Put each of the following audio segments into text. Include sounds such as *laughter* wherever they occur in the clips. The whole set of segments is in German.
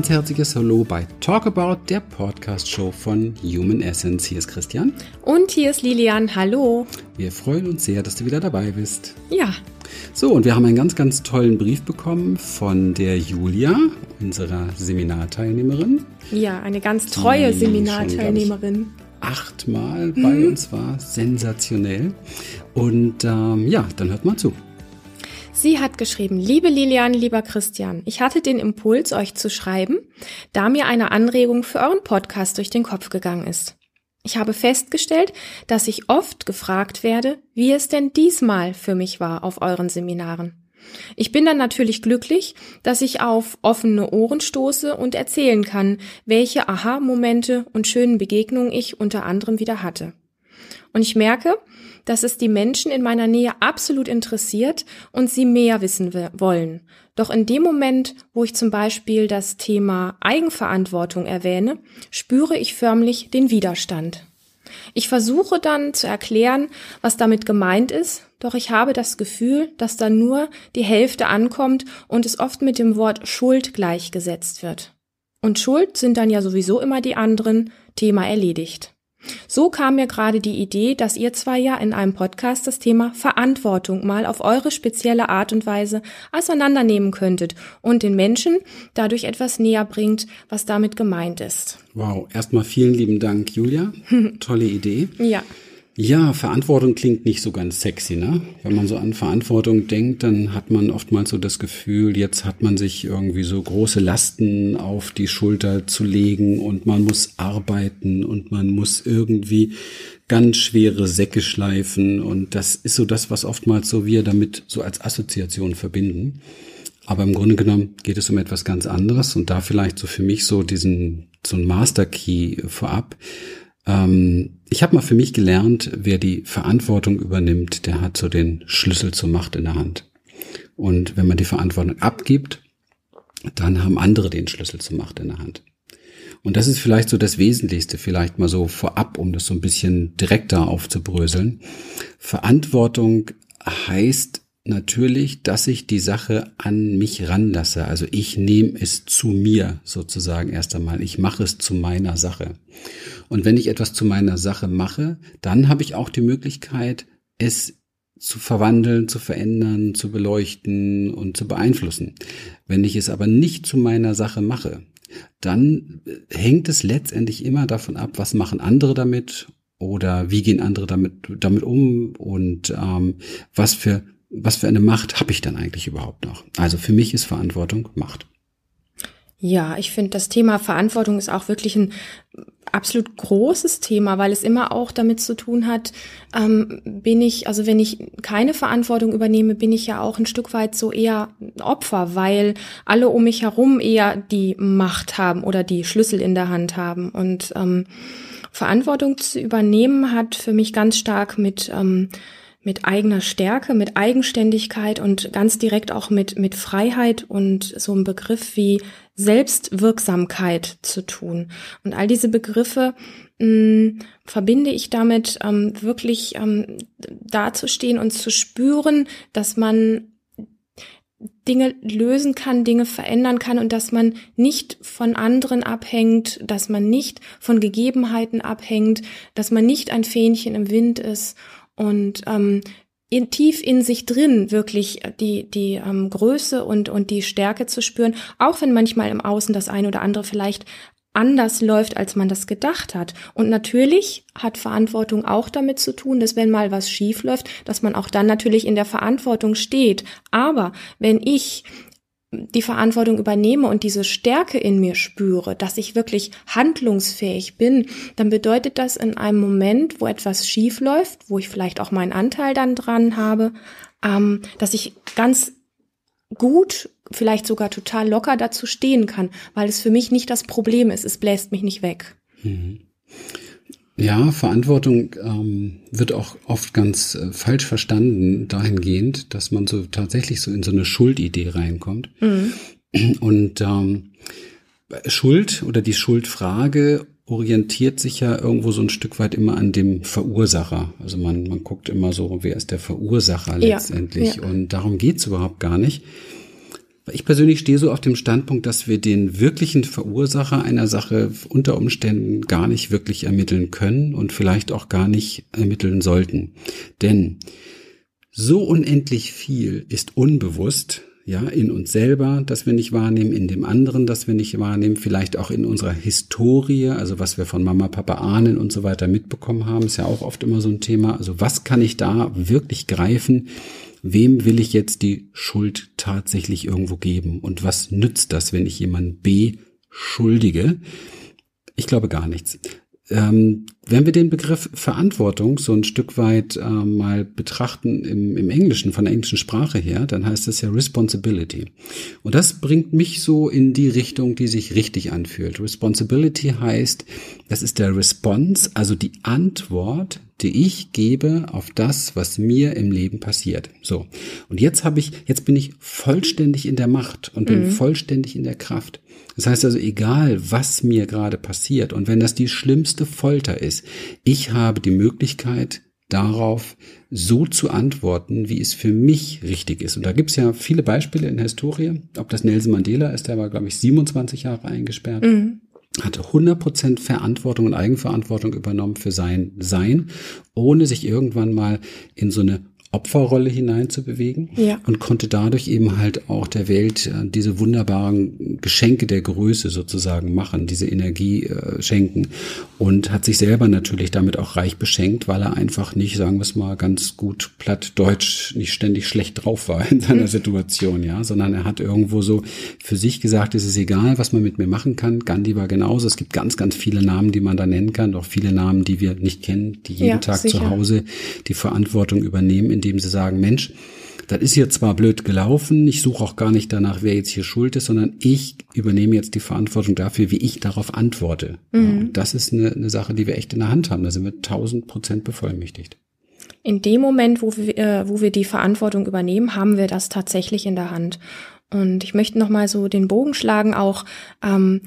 ganz herzliches Hallo bei Talk About, der Podcast-Show von Human Essence. Hier ist Christian. Und hier ist Lilian. Hallo. Wir freuen uns sehr, dass du wieder dabei bist. Ja. So, und wir haben einen ganz, ganz tollen Brief bekommen von der Julia, unserer Seminarteilnehmerin. Ja, eine ganz treue Seminarteilnehmerin. Achtmal mhm. bei uns war sensationell. Und ähm, ja, dann hört mal zu. Sie hat geschrieben, liebe Lilian, lieber Christian, ich hatte den Impuls, euch zu schreiben, da mir eine Anregung für euren Podcast durch den Kopf gegangen ist. Ich habe festgestellt, dass ich oft gefragt werde, wie es denn diesmal für mich war auf euren Seminaren. Ich bin dann natürlich glücklich, dass ich auf offene Ohren stoße und erzählen kann, welche Aha-Momente und schönen Begegnungen ich unter anderem wieder hatte. Und ich merke, dass es die Menschen in meiner Nähe absolut interessiert und sie mehr wissen wollen. Doch in dem Moment, wo ich zum Beispiel das Thema Eigenverantwortung erwähne, spüre ich förmlich den Widerstand. Ich versuche dann zu erklären, was damit gemeint ist, doch ich habe das Gefühl, dass da nur die Hälfte ankommt und es oft mit dem Wort Schuld gleichgesetzt wird. Und Schuld sind dann ja sowieso immer die anderen, Thema erledigt. So kam mir gerade die Idee, dass ihr zwei ja in einem Podcast das Thema Verantwortung mal auf eure spezielle Art und Weise auseinandernehmen könntet und den Menschen dadurch etwas näher bringt, was damit gemeint ist. Wow, erstmal vielen lieben Dank, Julia. *laughs* Tolle Idee. Ja. Ja, Verantwortung klingt nicht so ganz sexy, ne? Wenn man so an Verantwortung denkt, dann hat man oftmals so das Gefühl, jetzt hat man sich irgendwie so große Lasten auf die Schulter zu legen und man muss arbeiten und man muss irgendwie ganz schwere Säcke schleifen und das ist so das, was oftmals so wir damit so als Assoziation verbinden. Aber im Grunde genommen geht es um etwas ganz anderes und da vielleicht so für mich so diesen, so ein Master Key vorab ähm, ich habe mal für mich gelernt, wer die Verantwortung übernimmt, der hat so den Schlüssel zur Macht in der Hand. Und wenn man die Verantwortung abgibt, dann haben andere den Schlüssel zur Macht in der Hand. Und das ist vielleicht so das Wesentlichste, vielleicht mal so vorab, um das so ein bisschen direkter aufzubröseln. Verantwortung heißt natürlich, dass ich die Sache an mich ranlasse. Also ich nehme es zu mir sozusagen erst einmal. Ich mache es zu meiner Sache. Und wenn ich etwas zu meiner Sache mache, dann habe ich auch die Möglichkeit, es zu verwandeln, zu verändern, zu beleuchten und zu beeinflussen. Wenn ich es aber nicht zu meiner Sache mache, dann hängt es letztendlich immer davon ab, was machen andere damit oder wie gehen andere damit, damit um und ähm, was für was für eine Macht habe ich dann eigentlich überhaupt noch? Also für mich ist Verantwortung Macht. Ja, ich finde, das Thema Verantwortung ist auch wirklich ein absolut großes Thema, weil es immer auch damit zu tun hat, ähm, bin ich, also wenn ich keine Verantwortung übernehme, bin ich ja auch ein Stück weit so eher Opfer, weil alle um mich herum eher die Macht haben oder die Schlüssel in der Hand haben. Und ähm, Verantwortung zu übernehmen hat für mich ganz stark mit ähm, mit eigener Stärke, mit Eigenständigkeit und ganz direkt auch mit, mit Freiheit und so ein Begriff wie Selbstwirksamkeit zu tun. Und all diese Begriffe mh, mm, verbinde ich damit, ähm, wirklich ähm, dazustehen und zu spüren, dass man Dinge lösen kann, Dinge verändern kann und dass man nicht von anderen abhängt, dass man nicht von Gegebenheiten abhängt, dass man nicht ein Fähnchen im Wind ist und ähm, in, tief in sich drin wirklich die, die ähm, Größe und, und die Stärke zu spüren, auch wenn manchmal im Außen das eine oder andere vielleicht anders läuft, als man das gedacht hat. Und natürlich hat Verantwortung auch damit zu tun, dass wenn mal was schief läuft, dass man auch dann natürlich in der Verantwortung steht. Aber wenn ich die Verantwortung übernehme und diese Stärke in mir spüre, dass ich wirklich handlungsfähig bin, dann bedeutet das in einem Moment, wo etwas schief läuft, wo ich vielleicht auch meinen Anteil dann dran habe, ähm, dass ich ganz gut, vielleicht sogar total locker dazu stehen kann, weil es für mich nicht das Problem ist, es bläst mich nicht weg. Mhm. Ja, Verantwortung ähm, wird auch oft ganz äh, falsch verstanden dahingehend, dass man so tatsächlich so in so eine Schuldidee reinkommt. Mhm. Und ähm, Schuld oder die Schuldfrage orientiert sich ja irgendwo so ein Stück weit immer an dem Verursacher. Also man, man guckt immer so, wer ist der Verursacher letztendlich. Ja, ja. Und darum geht's überhaupt gar nicht. Ich persönlich stehe so auf dem Standpunkt, dass wir den wirklichen Verursacher einer Sache unter Umständen gar nicht wirklich ermitteln können und vielleicht auch gar nicht ermitteln sollten. Denn so unendlich viel ist unbewusst, ja, in uns selber, das wir nicht wahrnehmen, in dem anderen, das wir nicht wahrnehmen, vielleicht auch in unserer Historie, also was wir von Mama, Papa ahnen und so weiter mitbekommen haben, ist ja auch oft immer so ein Thema. Also was kann ich da wirklich greifen? Wem will ich jetzt die Schuld tatsächlich irgendwo geben? Und was nützt das, wenn ich jemanden beschuldige? Ich glaube gar nichts. Ähm, wenn wir den Begriff Verantwortung so ein Stück weit äh, mal betrachten im, im Englischen, von der englischen Sprache her, dann heißt das ja Responsibility. Und das bringt mich so in die Richtung, die sich richtig anfühlt. Responsibility heißt, das ist der Response, also die Antwort, die ich gebe auf das, was mir im Leben passiert. So. Und jetzt habe ich, jetzt bin ich vollständig in der Macht und bin mhm. vollständig in der Kraft. Das heißt also, egal was mir gerade passiert und wenn das die schlimmste Folter ist, ich habe die Möglichkeit, darauf so zu antworten, wie es für mich richtig ist. Und da gibt's ja viele Beispiele in der Historie. Ob das Nelson Mandela ist, der war, glaube ich, 27 Jahre eingesperrt. Mhm hat 100% Verantwortung und Eigenverantwortung übernommen für sein Sein, ohne sich irgendwann mal in so eine Opferrolle hineinzubewegen ja. und konnte dadurch eben halt auch der Welt äh, diese wunderbaren Geschenke der Größe sozusagen machen, diese Energie äh, schenken und hat sich selber natürlich damit auch reich beschenkt, weil er einfach nicht, sagen wir es mal ganz gut platt deutsch, nicht ständig schlecht drauf war in seiner mhm. Situation, ja, sondern er hat irgendwo so für sich gesagt, es ist egal, was man mit mir machen kann. Gandhi war genauso. Es gibt ganz, ganz viele Namen, die man da nennen kann, auch viele Namen, die wir nicht kennen, die jeden ja, Tag sicher. zu Hause die Verantwortung übernehmen indem sie sagen, Mensch, das ist hier zwar blöd gelaufen, ich suche auch gar nicht danach, wer jetzt hier schuld ist, sondern ich übernehme jetzt die Verantwortung dafür, wie ich darauf antworte. Mhm. Ja, das ist eine, eine Sache, die wir echt in der Hand haben. Da sind wir tausend Prozent bevollmächtigt. In dem Moment, wo wir, äh, wo wir die Verantwortung übernehmen, haben wir das tatsächlich in der Hand. Und ich möchte noch mal so den Bogen schlagen, auch ähm,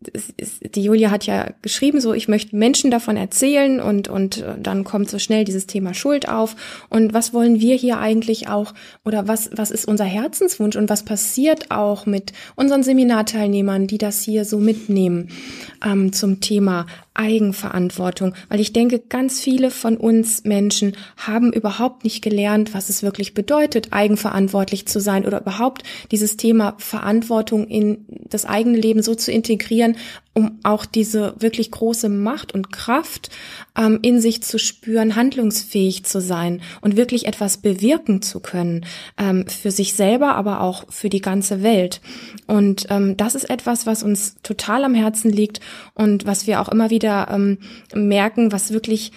die Julia hat ja geschrieben, so ich möchte Menschen davon erzählen und und äh, dann kommt so schnell dieses Thema Schuld auf. Und was wollen wir hier eigentlich auch oder was was ist unser Herzenswunsch und was passiert auch mit unseren Seminarteilnehmern, die das hier so mitnehmen ähm, zum Thema Eigenverantwortung, weil ich denke, ganz viele von uns Menschen haben überhaupt nicht gelernt, was es wirklich bedeutet, eigenverantwortlich zu sein oder überhaupt dieses Thema Verantwortung in das eigene Leben so zu integrieren, um auch diese wirklich große Macht und Kraft ähm, in sich zu spüren, handlungsfähig zu sein und wirklich etwas bewirken zu können ähm, für sich selber, aber auch für die ganze Welt. Und ähm, das ist etwas, was uns total am Herzen liegt und was wir auch immer wieder ähm, merken, was wirklich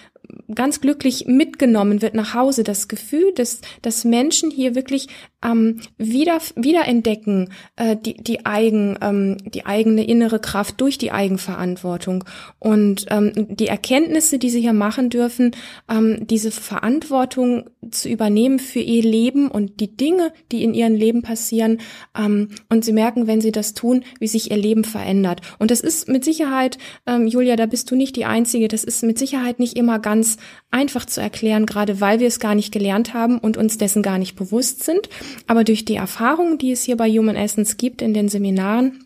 ganz glücklich mitgenommen wird nach Hause, das Gefühl, dass, dass Menschen hier wirklich ähm, wieder, wiederentdecken, äh, die, die, eigen, ähm, die eigene innere Kraft durch die Eigenverantwortung. Und ähm, die Erkenntnisse, die sie hier machen dürfen, ähm, diese Verantwortung zu übernehmen für ihr Leben und die Dinge, die in ihrem Leben passieren. Ähm, und sie merken, wenn sie das tun, wie sich ihr Leben verändert. Und das ist mit Sicherheit, ähm, Julia, da bist du nicht die Einzige, das ist mit Sicherheit nicht immer ganz einfach zu erklären, gerade weil wir es gar nicht gelernt haben und uns dessen gar nicht bewusst sind. Aber durch die Erfahrungen, die es hier bei Human Essence gibt in den Seminaren,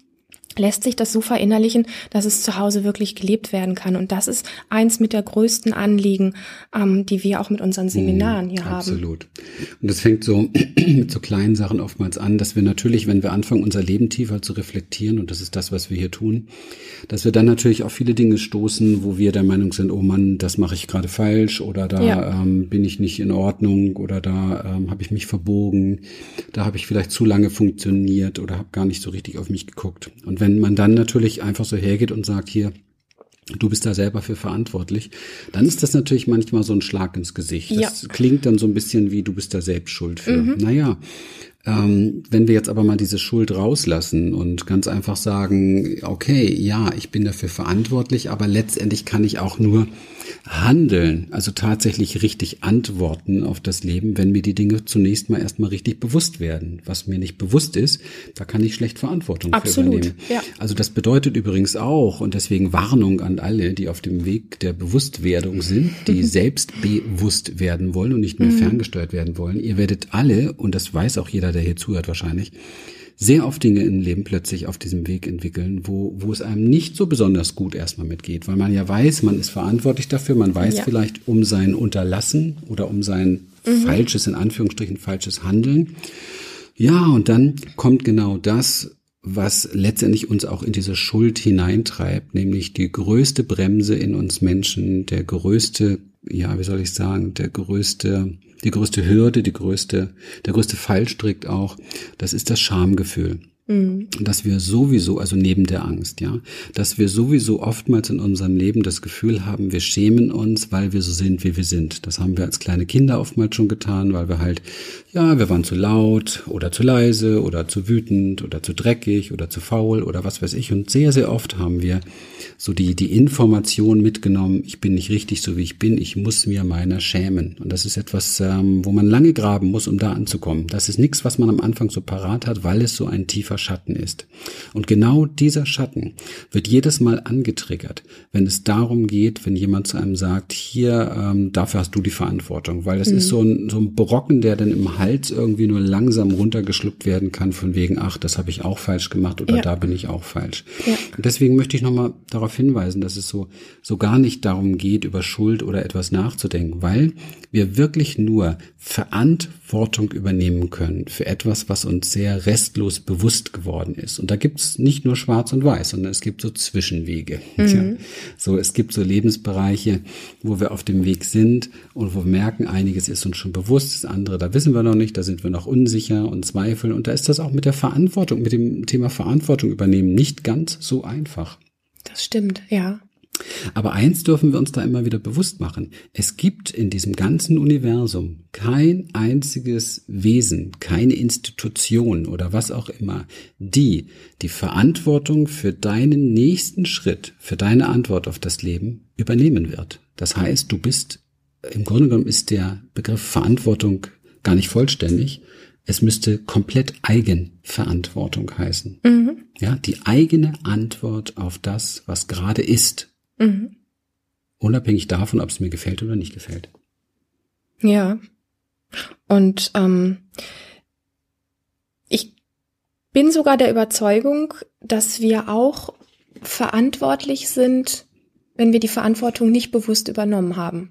lässt sich das so verinnerlichen, dass es zu Hause wirklich gelebt werden kann. Und das ist eins mit der größten Anliegen, ähm, die wir auch mit unseren Seminaren hier Absolut. haben. Absolut. Und das fängt so *clears throat* mit so kleinen Sachen oftmals an, dass wir natürlich, wenn wir anfangen, unser Leben tiefer zu reflektieren, und das ist das, was wir hier tun, dass wir dann natürlich auf viele Dinge stoßen, wo wir der Meinung sind, oh Mann, das mache ich gerade falsch oder da ja. ähm, bin ich nicht in Ordnung oder da ähm, habe ich mich verbogen, da habe ich vielleicht zu lange funktioniert oder habe gar nicht so richtig auf mich geguckt. Und wenn wenn man dann natürlich einfach so hergeht und sagt, hier, du bist da selber für verantwortlich, dann ist das natürlich manchmal so ein Schlag ins Gesicht. Das ja. klingt dann so ein bisschen wie, du bist da selbst schuld für. Mhm. Naja, ähm, wenn wir jetzt aber mal diese Schuld rauslassen und ganz einfach sagen, okay, ja, ich bin dafür verantwortlich, aber letztendlich kann ich auch nur handeln, also tatsächlich richtig antworten auf das Leben, wenn mir die Dinge zunächst mal erstmal richtig bewusst werden. Was mir nicht bewusst ist, da kann ich schlecht Verantwortung Absolut, für übernehmen. Ja. Also das bedeutet übrigens auch, und deswegen Warnung an alle, die auf dem Weg der Bewusstwerdung sind, die selbst bewusst werden wollen und nicht mehr mhm. ferngesteuert werden wollen. Ihr werdet alle, und das weiß auch jeder, der hier zuhört wahrscheinlich, sehr oft Dinge im Leben plötzlich auf diesem Weg entwickeln, wo, wo es einem nicht so besonders gut erstmal mitgeht, weil man ja weiß, man ist verantwortlich dafür, man weiß ja. vielleicht um sein Unterlassen oder um sein mhm. falsches, in Anführungsstrichen falsches Handeln. Ja, und dann kommt genau das, was letztendlich uns auch in diese Schuld hineintreibt, nämlich die größte Bremse in uns Menschen, der größte, ja, wie soll ich sagen, der größte, die größte Hürde, die größte, der größte Fallstrick auch, das ist das Schamgefühl. Mhm. Dass wir sowieso, also neben der Angst, ja, dass wir sowieso oftmals in unserem Leben das Gefühl haben, wir schämen uns, weil wir so sind, wie wir sind. Das haben wir als kleine Kinder oftmals schon getan, weil wir halt, ja, wir waren zu laut oder zu leise oder zu wütend oder zu dreckig oder zu faul oder was weiß ich. Und sehr, sehr oft haben wir so die, die Information mitgenommen, ich bin nicht richtig so, wie ich bin, ich muss mir meiner schämen. Und das ist etwas, ähm, wo man lange graben muss, um da anzukommen. Das ist nichts, was man am Anfang so parat hat, weil es so ein tiefer Schatten ist. Und genau dieser Schatten wird jedes Mal angetriggert, wenn es darum geht, wenn jemand zu einem sagt, hier, ähm, dafür hast du die Verantwortung, weil das mhm. ist so ein, so ein Brocken, der dann im Hals irgendwie nur langsam runtergeschluckt werden kann, von wegen, ach, das habe ich auch falsch gemacht oder ja. da bin ich auch falsch. Ja. Und deswegen möchte ich nochmal darauf hinweisen, dass es so, so gar nicht darum geht, über Schuld oder etwas nachzudenken, weil wir wirklich nur Verantwortung übernehmen können für etwas, was uns sehr restlos bewusst geworden ist. Und da gibt's nicht nur Schwarz und Weiß, sondern es gibt so Zwischenwege. Mhm. Ja. So, es gibt so Lebensbereiche, wo wir auf dem Weg sind und wo wir merken, einiges ist uns schon bewusst, das andere, da wissen wir noch nicht, da sind wir noch unsicher und zweifeln. Und da ist das auch mit der Verantwortung, mit dem Thema Verantwortung übernehmen nicht ganz so einfach. Das stimmt, ja. Aber eins dürfen wir uns da immer wieder bewusst machen. Es gibt in diesem ganzen Universum kein einziges Wesen, keine Institution oder was auch immer, die die Verantwortung für deinen nächsten Schritt, für deine Antwort auf das Leben übernehmen wird. Das heißt, du bist, im Grunde genommen ist der Begriff Verantwortung gar nicht vollständig. Es müsste komplett Eigenverantwortung heißen. Mhm. Ja, die eigene Antwort auf das, was gerade ist Mhm. Unabhängig davon, ob es mir gefällt oder nicht gefällt. Ja. Und ähm, ich bin sogar der Überzeugung, dass wir auch verantwortlich sind, wenn wir die Verantwortung nicht bewusst übernommen haben.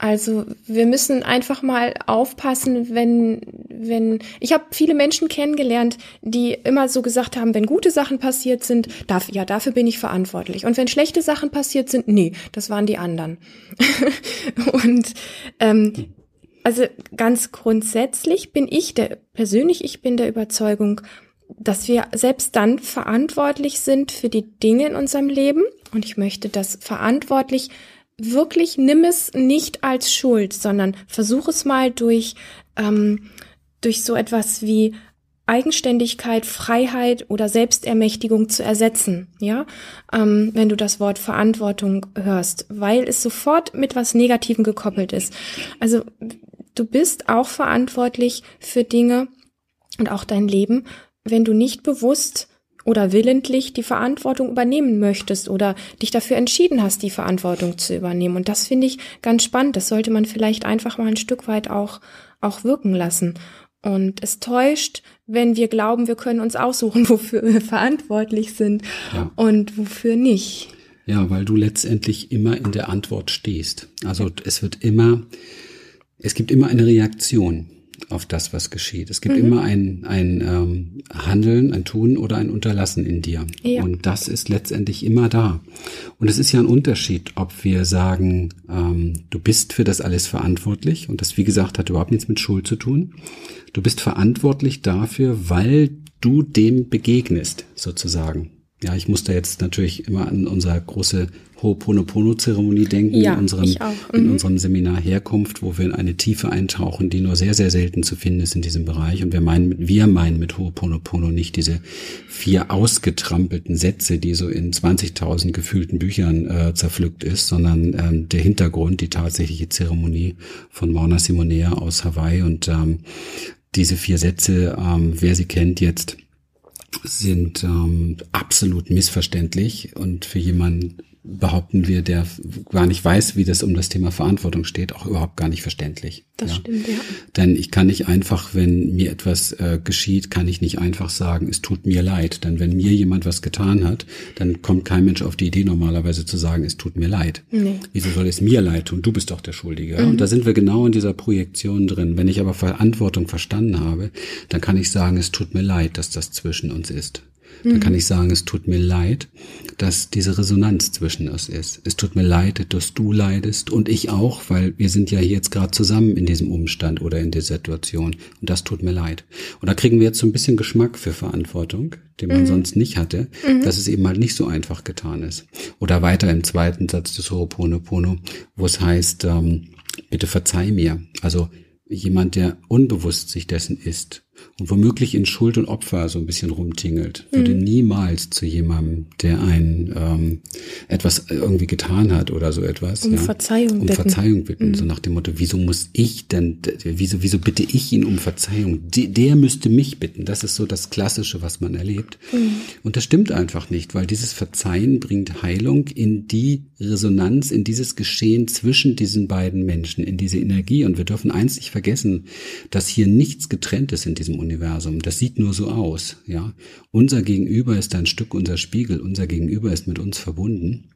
Also wir müssen einfach mal aufpassen, wenn wenn ich habe viele Menschen kennengelernt, die immer so gesagt haben, wenn gute Sachen passiert sind, darf, ja dafür bin ich verantwortlich. Und wenn schlechte Sachen passiert sind, nee, das waren die anderen. *laughs* und ähm, also ganz grundsätzlich bin ich der persönlich ich bin der Überzeugung, dass wir selbst dann verantwortlich sind für die Dinge in unserem Leben. Und ich möchte das verantwortlich wirklich nimm es nicht als Schuld, sondern versuch es mal durch, ähm, durch so etwas wie Eigenständigkeit, Freiheit oder Selbstermächtigung zu ersetzen, ja, ähm, wenn du das Wort Verantwortung hörst, weil es sofort mit was Negativem gekoppelt ist. Also du bist auch verantwortlich für Dinge und auch dein Leben, wenn du nicht bewusst oder willentlich die Verantwortung übernehmen möchtest oder dich dafür entschieden hast, die Verantwortung zu übernehmen. Und das finde ich ganz spannend. Das sollte man vielleicht einfach mal ein Stück weit auch, auch wirken lassen. Und es täuscht, wenn wir glauben, wir können uns aussuchen, *laughs* wofür wir verantwortlich sind ja. und wofür nicht. Ja, weil du letztendlich immer in der Antwort stehst. Also es wird immer, es gibt immer eine Reaktion auf das, was geschieht. Es gibt mhm. immer ein, ein ähm, Handeln, ein Tun oder ein Unterlassen in dir. Ja. Und das ist letztendlich immer da. Und es ist ja ein Unterschied, ob wir sagen, ähm, du bist für das alles verantwortlich. Und das, wie gesagt, hat überhaupt nichts mit Schuld zu tun. Du bist verantwortlich dafür, weil du dem begegnest, sozusagen. Ja, ich muss da jetzt natürlich immer an unsere große Ho'oponopono-Zeremonie denken, ja, in, unserem, mhm. in unserem Seminar Herkunft, wo wir in eine Tiefe eintauchen, die nur sehr, sehr selten zu finden ist in diesem Bereich. Und wir meinen, wir meinen mit Ho'oponopono nicht diese vier ausgetrampelten Sätze, die so in 20.000 gefühlten Büchern äh, zerpflückt ist, sondern ähm, der Hintergrund, die tatsächliche Zeremonie von Mauna Simonea aus Hawaii. Und ähm, diese vier Sätze, ähm, wer sie kennt jetzt, sind ähm, absolut missverständlich und für jemanden, behaupten wir, der gar nicht weiß, wie das um das Thema Verantwortung steht, auch überhaupt gar nicht verständlich. Das ja. stimmt, ja. Denn ich kann nicht einfach, wenn mir etwas äh, geschieht, kann ich nicht einfach sagen, es tut mir leid. Denn wenn mir jemand was getan hat, dann kommt kein Mensch auf die Idee normalerweise zu sagen, es tut mir leid. Nee. Wieso soll es mir leid tun? Du bist doch der Schuldige. Mhm. Und da sind wir genau in dieser Projektion drin. Wenn ich aber Verantwortung verstanden habe, dann kann ich sagen, es tut mir leid, dass das zwischen uns ist. Dann kann ich sagen, es tut mir leid, dass diese Resonanz zwischen uns ist. Es tut mir leid, dass du leidest und ich auch, weil wir sind ja jetzt gerade zusammen in diesem Umstand oder in der Situation und das tut mir leid. Und da kriegen wir jetzt so ein bisschen Geschmack für Verantwortung, den man mhm. sonst nicht hatte, mhm. dass es eben halt nicht so einfach getan ist. Oder weiter im zweiten Satz des Ho'oponopono, wo es heißt, ähm, bitte verzeih mir. Also jemand, der unbewusst sich dessen ist und womöglich in Schuld und Opfer so ein bisschen rumtingelt, würde mhm. niemals zu jemandem, der ein ähm, etwas irgendwie getan hat oder so etwas, um ja, Verzeihung um bitten. Verzeihung bitten, mhm. so nach dem Motto, wieso muss ich denn, wieso, wieso bitte ich ihn um Verzeihung? De, der müsste mich bitten. Das ist so das Klassische, was man erlebt. Mhm. Und das stimmt einfach nicht, weil dieses Verzeihen bringt Heilung in die Resonanz, in dieses Geschehen zwischen diesen beiden Menschen, in diese Energie. Und wir dürfen eins nicht vergessen, dass hier nichts getrennt ist in diesem diesem Universum. Das sieht nur so aus, ja. Unser Gegenüber ist ein Stück unser Spiegel. Unser Gegenüber ist mit uns verbunden.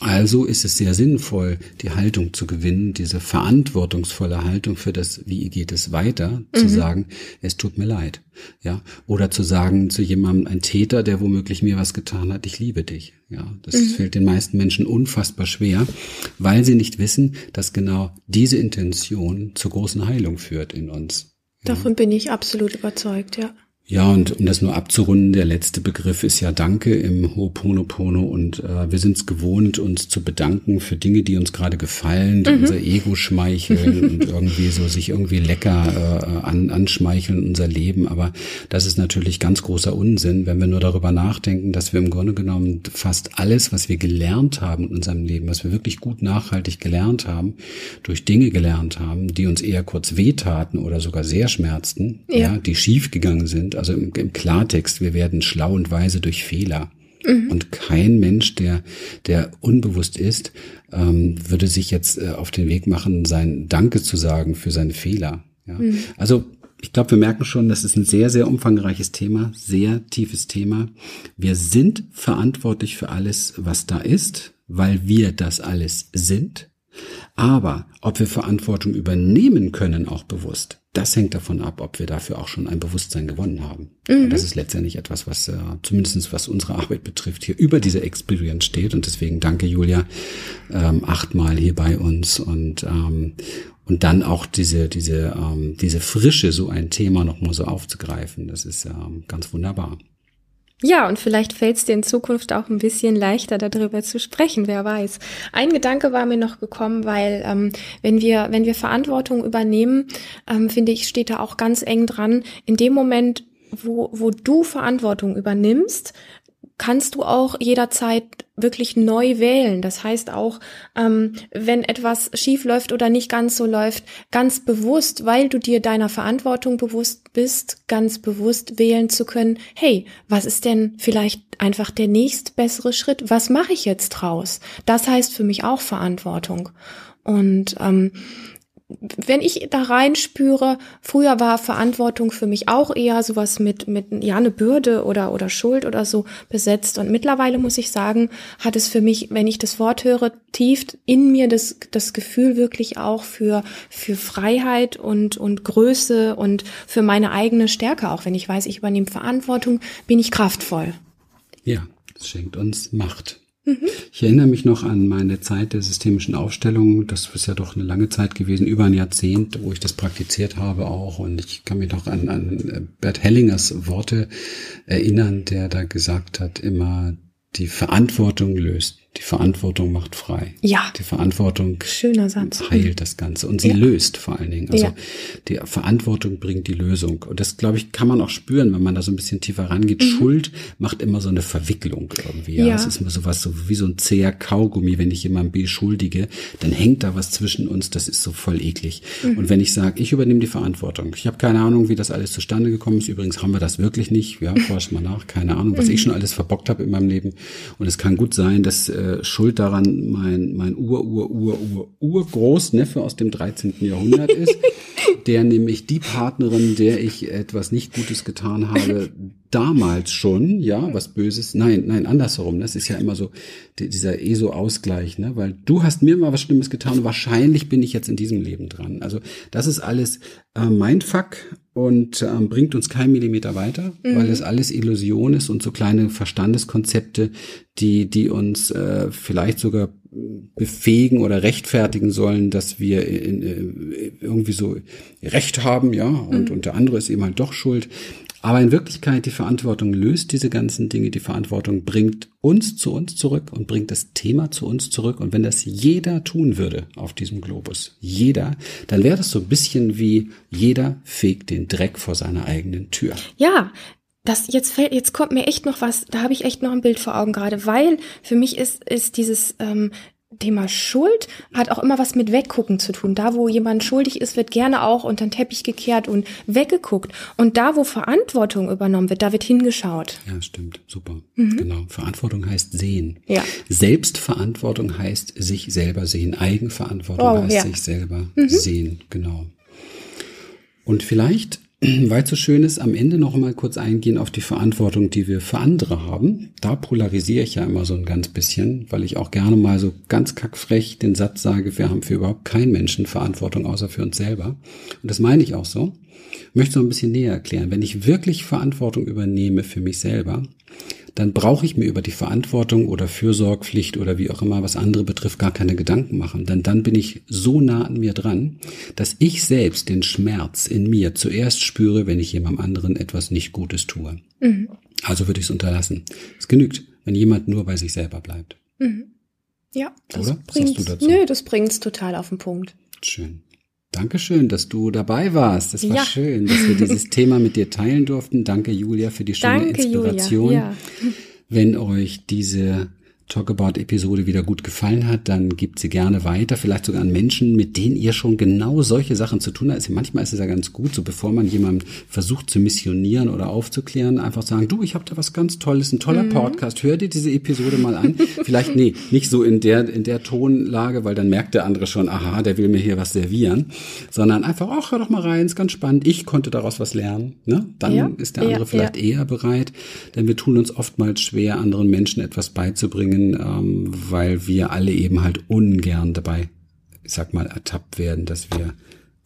Also ist es sehr sinnvoll, die Haltung zu gewinnen, diese verantwortungsvolle Haltung für das, wie geht es weiter, mhm. zu sagen, es tut mir leid, ja, oder zu sagen zu jemandem, ein Täter, der womöglich mir was getan hat, ich liebe dich, ja, das mhm. fällt den meisten Menschen unfassbar schwer, weil sie nicht wissen, dass genau diese Intention zur großen Heilung führt in uns. Davon bin ich absolut überzeugt, ja. Ja, und um das nur abzurunden, der letzte Begriff ist ja Danke im Ho'oponopono und äh, wir sind es gewohnt, uns zu bedanken für Dinge, die uns gerade gefallen, die mhm. unser Ego schmeicheln und *laughs* irgendwie so sich irgendwie lecker äh, an, anschmeicheln unser Leben. Aber das ist natürlich ganz großer Unsinn, wenn wir nur darüber nachdenken, dass wir im Grunde genommen fast alles, was wir gelernt haben in unserem Leben, was wir wirklich gut nachhaltig gelernt haben, durch Dinge gelernt haben, die uns eher kurz wehtaten oder sogar sehr schmerzten, ja, ja die schiefgegangen sind also im, im Klartext, wir werden schlau und weise durch Fehler. Mhm. Und kein Mensch, der, der unbewusst ist, ähm, würde sich jetzt äh, auf den Weg machen, sein Danke zu sagen für seine Fehler. Ja? Mhm. Also ich glaube, wir merken schon, das ist ein sehr, sehr umfangreiches Thema, sehr tiefes Thema. Wir sind verantwortlich für alles, was da ist, weil wir das alles sind. Aber ob wir Verantwortung übernehmen können, auch bewusst, das hängt davon ab, ob wir dafür auch schon ein Bewusstsein gewonnen haben. Mhm. das ist letztendlich etwas, was äh, zumindestens was unsere Arbeit betrifft, hier über diese Experience steht. Und deswegen danke Julia ähm, achtmal hier bei uns und ähm, und dann auch diese diese ähm, diese Frische, so ein Thema noch mal so aufzugreifen. Das ist ähm, ganz wunderbar. Ja, und vielleicht fällt es dir in Zukunft auch ein bisschen leichter, darüber zu sprechen, wer weiß. Ein Gedanke war mir noch gekommen, weil ähm, wenn wir, wenn wir Verantwortung übernehmen, ähm, finde ich, steht da auch ganz eng dran, in dem Moment, wo, wo du Verantwortung übernimmst, kannst du auch jederzeit wirklich neu wählen. Das heißt auch, ähm, wenn etwas schief läuft oder nicht ganz so läuft, ganz bewusst, weil du dir deiner Verantwortung bewusst bist, ganz bewusst wählen zu können, hey, was ist denn vielleicht einfach der nächst bessere Schritt? Was mache ich jetzt draus? Das heißt für mich auch Verantwortung. Und ähm, wenn ich da reinspüre, früher war Verantwortung für mich auch eher sowas mit, mit, ja, eine Bürde oder, oder Schuld oder so besetzt. Und mittlerweile muss ich sagen, hat es für mich, wenn ich das Wort höre, tief in mir das, das Gefühl wirklich auch für, für Freiheit und, und Größe und für meine eigene Stärke. Auch wenn ich weiß, ich übernehme Verantwortung, bin ich kraftvoll. Ja, es schenkt uns Macht. Ich erinnere mich noch an meine Zeit der systemischen Aufstellung. Das ist ja doch eine lange Zeit gewesen, über ein Jahrzehnt, wo ich das praktiziert habe auch. Und ich kann mich noch an, an Bert Hellingers Worte erinnern, der da gesagt hat, immer die Verantwortung löst die Verantwortung macht frei. Ja. Die Verantwortung Schöner Satz. *laughs* heilt das Ganze und sie ja. löst vor allen Dingen. Also ja. die Verantwortung bringt die Lösung. Und das, glaube ich, kann man auch spüren, wenn man da so ein bisschen tiefer rangeht. Mhm. Schuld macht immer so eine Verwicklung irgendwie. Ja. Es ist immer so was, so wie so ein zäher Kaugummi. Wenn ich jemanden beschuldige, dann hängt da was zwischen uns. Das ist so voll eklig. Mhm. Und wenn ich sage, ich übernehme die Verantwortung. Ich habe keine Ahnung, wie das alles zustande gekommen ist. Übrigens haben wir das wirklich nicht. Ja, forsch mal nach. Keine Ahnung, was mhm. ich schon alles verbockt habe in meinem Leben. Und es kann gut sein, dass äh, schuld daran mein, mein Ur, Ur, Ur, Ur, Urgroßneffe aus dem 13. Jahrhundert ist, *laughs* der nämlich die Partnerin, der ich etwas nicht Gutes getan habe, damals schon, ja, was Böses, nein, nein, andersherum, das ist ja immer so dieser ESO-Ausgleich, ne, weil du hast mir mal was Schlimmes getan und wahrscheinlich bin ich jetzt in diesem Leben dran. Also das ist alles äh, Mindfuck und ähm, bringt uns keinen Millimeter weiter, mhm. weil es alles Illusion ist und so kleine Verstandeskonzepte, die, die uns äh, vielleicht sogar befähigen oder rechtfertigen sollen, dass wir in, äh, irgendwie so Recht haben, ja, und, mhm. und der andere ist eben halt doch schuld. Aber in Wirklichkeit, die Verantwortung löst diese ganzen Dinge. Die Verantwortung bringt uns zu uns zurück und bringt das Thema zu uns zurück. Und wenn das jeder tun würde auf diesem Globus, jeder, dann wäre das so ein bisschen wie jeder fegt den Dreck vor seiner eigenen Tür. Ja, das jetzt fällt, jetzt kommt mir echt noch was, da habe ich echt noch ein Bild vor Augen gerade, weil für mich ist, ist dieses ähm, Thema Schuld hat auch immer was mit Weggucken zu tun. Da, wo jemand schuldig ist, wird gerne auch unter den Teppich gekehrt und weggeguckt. Und da, wo Verantwortung übernommen wird, da wird hingeschaut. Ja, stimmt. Super. Mhm. Genau. Verantwortung heißt sehen. Ja. Selbstverantwortung heißt sich selber sehen. Eigenverantwortung oh, heißt ja. sich selber mhm. sehen. Genau. Und vielleicht *clears throat* weil es so schön ist, am Ende noch einmal kurz eingehen auf die Verantwortung, die wir für andere haben. Da polarisiere ich ja immer so ein ganz bisschen, weil ich auch gerne mal so ganz kackfrech den Satz sage, wir haben für überhaupt keinen Menschen Verantwortung außer für uns selber. Und das meine ich auch so. Ich möchte noch ein bisschen näher erklären. Wenn ich wirklich Verantwortung übernehme für mich selber, dann brauche ich mir über die Verantwortung oder Fürsorgpflicht oder wie auch immer, was andere betrifft, gar keine Gedanken machen. Denn dann bin ich so nah an mir dran, dass ich selbst den Schmerz in mir zuerst spüre, wenn ich jemandem anderen etwas nicht Gutes tue. Mhm. Also würde ich es unterlassen. Es genügt, wenn jemand nur bei sich selber bleibt. Mhm. Ja, das Oder? bringt. Nö, das bringt's total auf den Punkt. Schön. Dankeschön, dass du dabei warst. Das war ja. schön, dass wir dieses *laughs* Thema mit dir teilen durften. Danke, Julia, für die schöne Danke, Inspiration. Julia. Ja. Wenn euch diese Talkabout-Episode wieder gut gefallen hat, dann gebt sie gerne weiter, vielleicht sogar an Menschen, mit denen ihr schon genau solche Sachen zu tun habt. Manchmal ist es ja ganz gut, so bevor man jemanden versucht zu missionieren oder aufzuklären, einfach sagen, du, ich habe da was ganz Tolles, ein toller mhm. Podcast, hör dir diese Episode mal an. vielleicht, nee, nicht so in der, in der Tonlage, weil dann merkt der andere schon, aha, der will mir hier was servieren, sondern einfach, ach, hör doch mal rein, ist ganz spannend, ich konnte daraus was lernen. Ne? Dann ja, ist der andere ja, vielleicht ja. eher bereit, denn wir tun uns oftmals schwer, anderen Menschen etwas beizubringen, bringen, ähm, weil wir alle eben halt ungern dabei, ich sag mal, ertappt werden, dass wir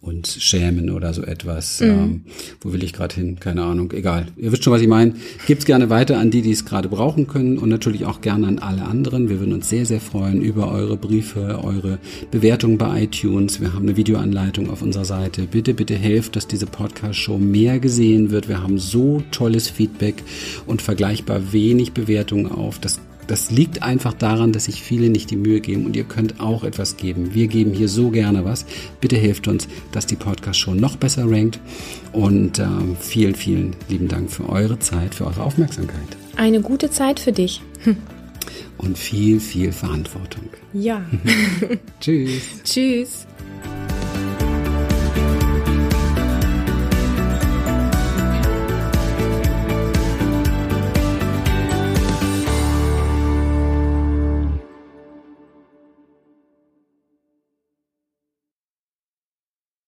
uns schämen oder so etwas. Mhm. Ähm, wo will ich gerade hin? Keine Ahnung. Egal. Ihr wisst schon, was ich meine. Gibt's gerne weiter an die, die es gerade brauchen können und natürlich auch gerne an alle anderen. Wir würden uns sehr, sehr freuen über eure Briefe, eure Bewertungen bei iTunes. Wir haben eine Videoanleitung auf unserer Seite. Bitte, bitte helft, dass diese Podcast-Show mehr gesehen wird. Wir haben so tolles Feedback und vergleichbar wenig Bewertungen auf. Das das liegt einfach daran, dass sich viele nicht die Mühe geben und ihr könnt auch etwas geben. Wir geben hier so gerne was. Bitte helft uns, dass die Podcast schon noch besser rankt. Und äh, vielen, vielen lieben Dank für eure Zeit, für eure Aufmerksamkeit. Eine gute Zeit für dich. Und viel, viel Verantwortung. Ja. *laughs* Tschüss. Tschüss.